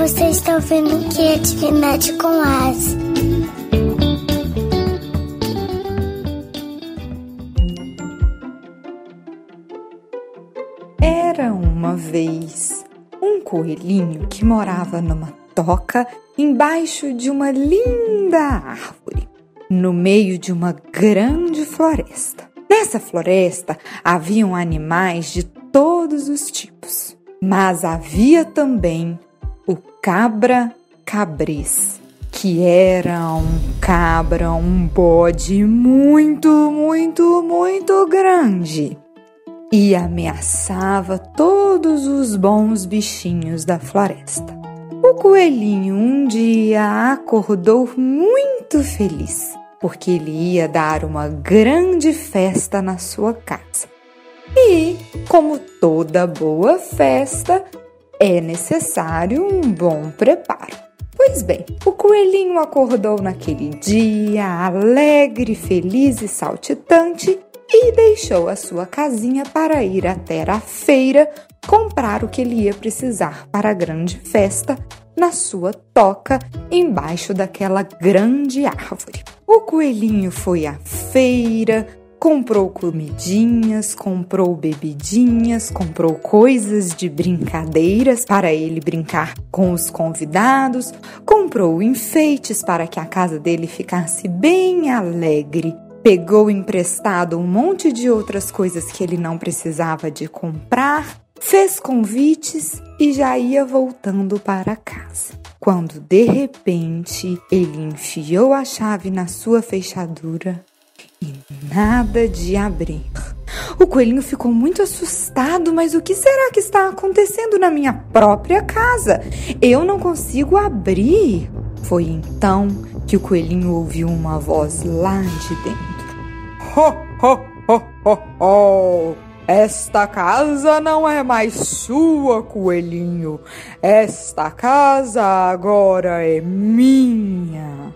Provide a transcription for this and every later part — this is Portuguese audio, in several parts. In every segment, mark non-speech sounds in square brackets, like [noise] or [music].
Você está ouvindo Criatividade com As. Era uma vez um coelhinho que morava numa toca embaixo de uma linda árvore, no meio de uma grande floresta. Nessa floresta haviam animais de todos os tipos, mas havia também o cabra cabris, que era um cabra, um bode muito, muito, muito grande e ameaçava todos os bons bichinhos da floresta. O coelhinho um dia acordou muito feliz, porque ele ia dar uma grande festa na sua casa. E, como toda boa festa, é necessário um bom preparo. Pois bem, o coelhinho acordou naquele dia alegre, feliz e saltitante e deixou a sua casinha para ir até a feira comprar o que ele ia precisar para a grande festa na sua toca embaixo daquela grande árvore. O coelhinho foi à feira, comprou comidinhas, comprou bebidinhas, comprou coisas de brincadeiras para ele brincar com os convidados, comprou enfeites para que a casa dele ficasse bem alegre pegou emprestado um monte de outras coisas que ele não precisava de comprar, fez convites e já ia voltando para casa. Quando de repente ele enfiou a chave na sua fechadura e nada de abrir. O coelhinho ficou muito assustado, mas o que será que está acontecendo na minha própria casa? Eu não consigo abrir. Foi então que o coelhinho ouviu uma voz lá de dentro. Ho, ho, ho, ho, ho. Esta casa não é mais sua, coelhinho. Esta casa agora é minha.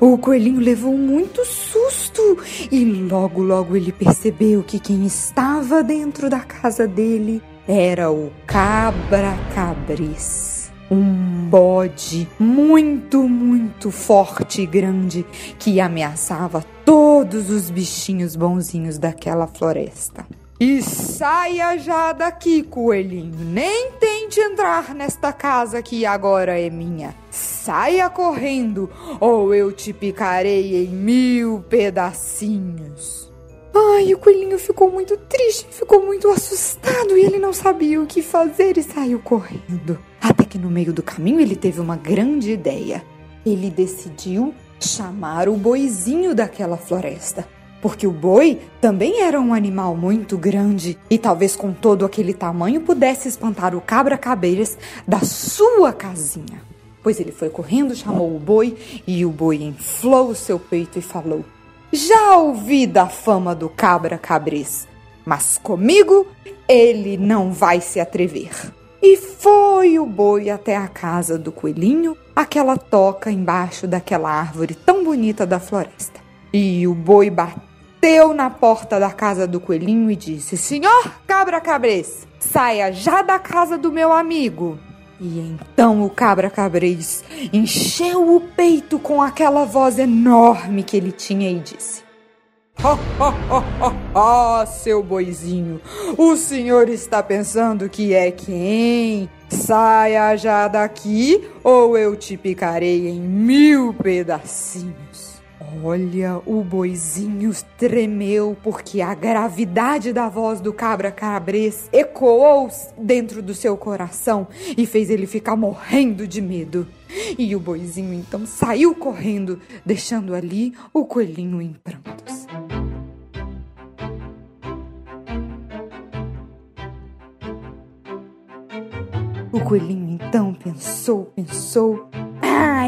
O coelhinho levou muito susto e logo, logo ele percebeu que quem estava dentro da casa dele era o cabra cabris um bode muito, muito forte e grande que ameaçava todos os bichinhos bonzinhos daquela floresta. E saia já daqui, coelhinho. Nem tente entrar nesta casa que agora é minha. Saia correndo, ou eu te picarei em mil pedacinhos. Ai, o coelhinho ficou muito triste, ficou muito assustado e ele não sabia o que fazer e saiu correndo. Até que no meio do caminho ele teve uma grande ideia. Ele decidiu chamar o boizinho daquela floresta. Porque o boi também era um animal muito grande e talvez com todo aquele tamanho pudesse espantar o cabra-cabeiras da sua casinha. Pois ele foi correndo, chamou o boi e o boi inflou o seu peito e falou: Já ouvi da fama do cabra-cabres, mas comigo ele não vai se atrever. E foi o boi até a casa do coelhinho, aquela toca embaixo daquela árvore tão bonita da floresta. E o boi bateu na porta da casa do coelhinho e disse: Senhor cabra cabres, saia já da casa do meu amigo. E então o cabra cabres encheu o peito com aquela voz enorme que ele tinha e disse: Ah, seu boizinho, o senhor está pensando que é quem? Saia já daqui ou eu te picarei em mil pedacinhos. Olha, o boizinho tremeu porque a gravidade da voz do cabra cabrês ecoou dentro do seu coração e fez ele ficar morrendo de medo. E o boizinho então saiu correndo, deixando ali o coelhinho em prantos. O coelhinho então pensou, pensou.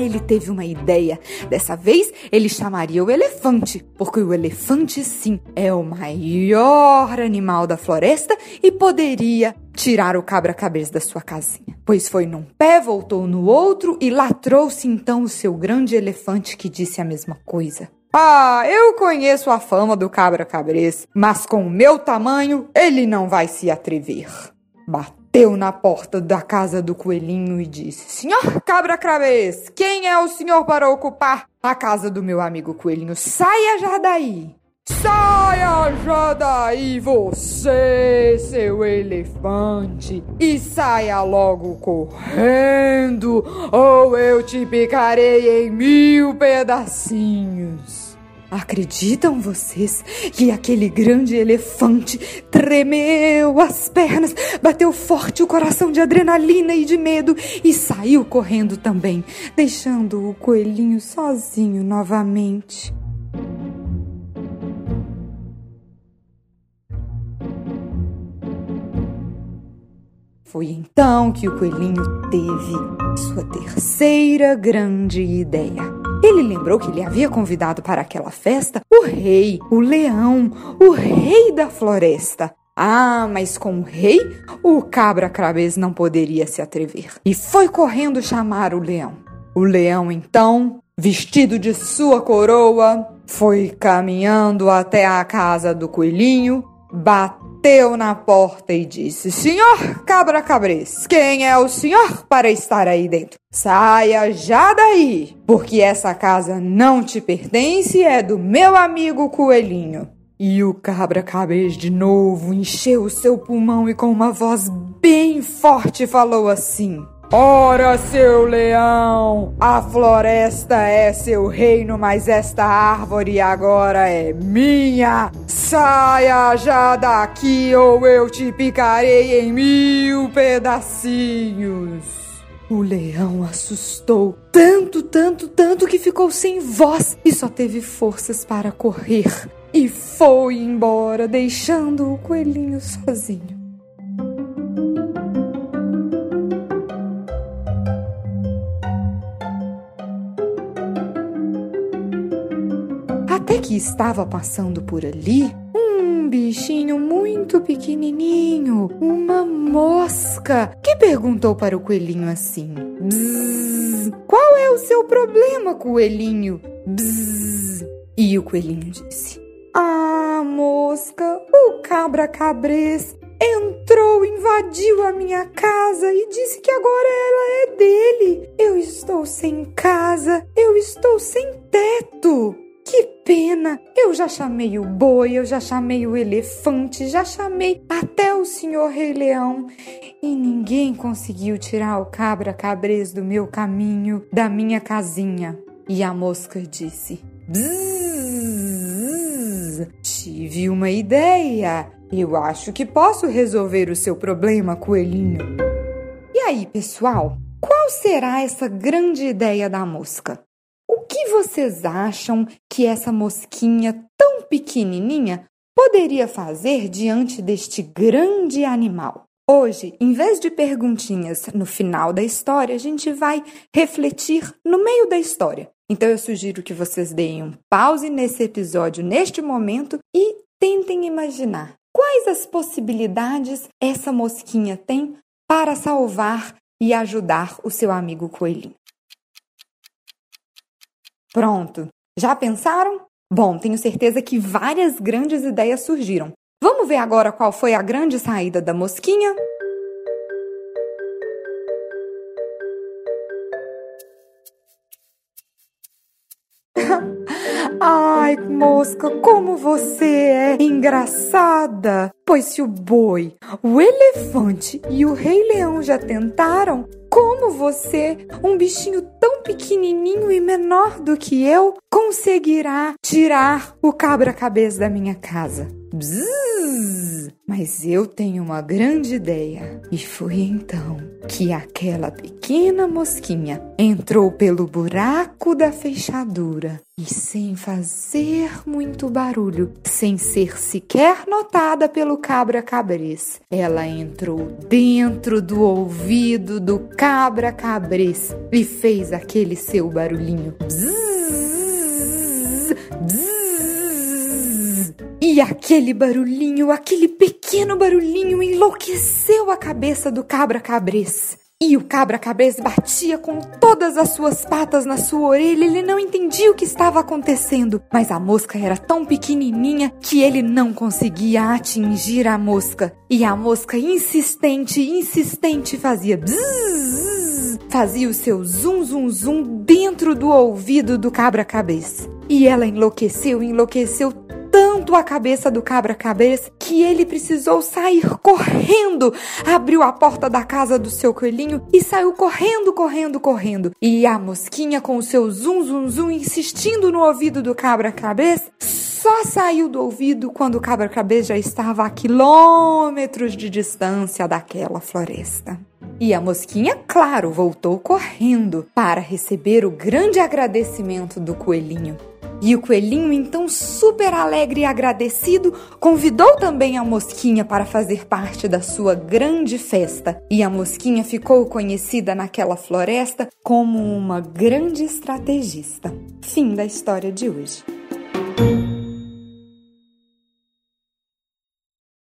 Ah, ele teve uma ideia. Dessa vez ele chamaria o elefante, porque o elefante, sim, é o maior animal da floresta e poderia tirar o cabra-cabeça da sua casinha. Pois foi num pé, voltou no outro e lá trouxe então o seu grande elefante que disse a mesma coisa. Ah, eu conheço a fama do cabra-cabrês, mas com o meu tamanho ele não vai se atrever. Bateu bateu na porta da casa do coelhinho e disse: Senhor cabra cravês, quem é o senhor para ocupar a casa do meu amigo coelhinho? Saia já daí! Saia já daí, você, seu elefante, e saia logo correndo, ou eu te picarei em mil pedacinhos. Acreditam vocês que aquele grande elefante tremeu as pernas, bateu forte o coração de adrenalina e de medo e saiu correndo também, deixando o coelhinho sozinho novamente? Foi então que o coelhinho teve sua terceira grande ideia. Ele lembrou que ele havia convidado para aquela festa o rei, o leão, o rei da floresta. Ah, mas com o rei, o cabra cravês não poderia se atrever. E foi correndo chamar o leão. O leão, então, vestido de sua coroa, foi caminhando até a casa do coelhinho, bateu bateu na porta e disse: Senhor cabra cabrês, quem é o senhor para estar aí dentro? Saia já daí, porque essa casa não te pertence, é do meu amigo coelhinho. E o cabra cabrês de novo encheu o seu pulmão e com uma voz bem forte falou assim: Ora, seu leão, a floresta é seu reino, mas esta árvore agora é minha. Saia já daqui ou eu te picarei em mil pedacinhos. O leão assustou tanto, tanto, tanto que ficou sem voz e só teve forças para correr. E foi embora, deixando o coelhinho sozinho. Que estava passando por ali um bichinho muito pequenininho, uma mosca, que perguntou para o coelhinho assim: Bzzz, qual é o seu problema, coelhinho? Bzzz. E o coelhinho disse: Ah, mosca, o cabra cabrês entrou, invadiu a minha casa e disse que agora ela é dele. Eu estou sem casa, eu estou sem teto. Que pena! Eu já chamei o boi, eu já chamei o elefante, já chamei até o senhor Rei Leão e ninguém conseguiu tirar o cabra cabrês do meu caminho, da minha casinha. E a mosca disse: Bzzz, tive uma ideia. Eu acho que posso resolver o seu problema, coelhinho. E aí, pessoal? Qual será essa grande ideia da mosca? Que vocês acham que essa mosquinha tão pequenininha poderia fazer diante deste grande animal? Hoje, em vez de perguntinhas no final da história, a gente vai refletir no meio da história. Então eu sugiro que vocês deem um pause nesse episódio neste momento e tentem imaginar quais as possibilidades essa mosquinha tem para salvar e ajudar o seu amigo coelhinho. Pronto. Já pensaram? Bom, tenho certeza que várias grandes ideias surgiram. Vamos ver agora qual foi a grande saída da mosquinha? [laughs] Ai, mosca, como você é engraçada! Pois se o boi, o elefante e o rei leão já tentaram, como você, um bichinho tão pequenininho e menor do que eu, conseguirá tirar o cabra-cabeça da minha casa? Bzzz, mas eu tenho uma grande ideia. E foi então que aquela pequena mosquinha entrou pelo buraco da fechadura e, sem fazer muito barulho, sem ser sequer notada pelo cabra-cabrês, ela entrou dentro do ouvido do cabra-cabrês e fez aquele seu barulhinho. Bzzz, e aquele barulhinho, aquele pequeno barulhinho enlouqueceu a cabeça do cabra cabrês. E o cabra-cabeça batia com todas as suas patas na sua orelha. Ele não entendia o que estava acontecendo, mas a mosca era tão pequenininha que ele não conseguia atingir a mosca. E a mosca insistente, insistente fazia bzzz, fazia o seu zum zum zum dentro do ouvido do cabra-cabeça. E ela enlouqueceu, enlouqueceu a cabeça do cabra-cabeça que ele precisou sair correndo. Abriu a porta da casa do seu coelhinho e saiu correndo, correndo, correndo. E a mosquinha, com o seu zum, zum, zum, insistindo no ouvido do cabra-cabeça, só saiu do ouvido quando o cabra-cabeça já estava a quilômetros de distância daquela floresta. E a mosquinha, claro, voltou correndo para receber o grande agradecimento do coelhinho. E o coelhinho, então super alegre e agradecido, convidou também a mosquinha para fazer parte da sua grande festa. E a mosquinha ficou conhecida naquela floresta como uma grande estrategista. Fim da história de hoje.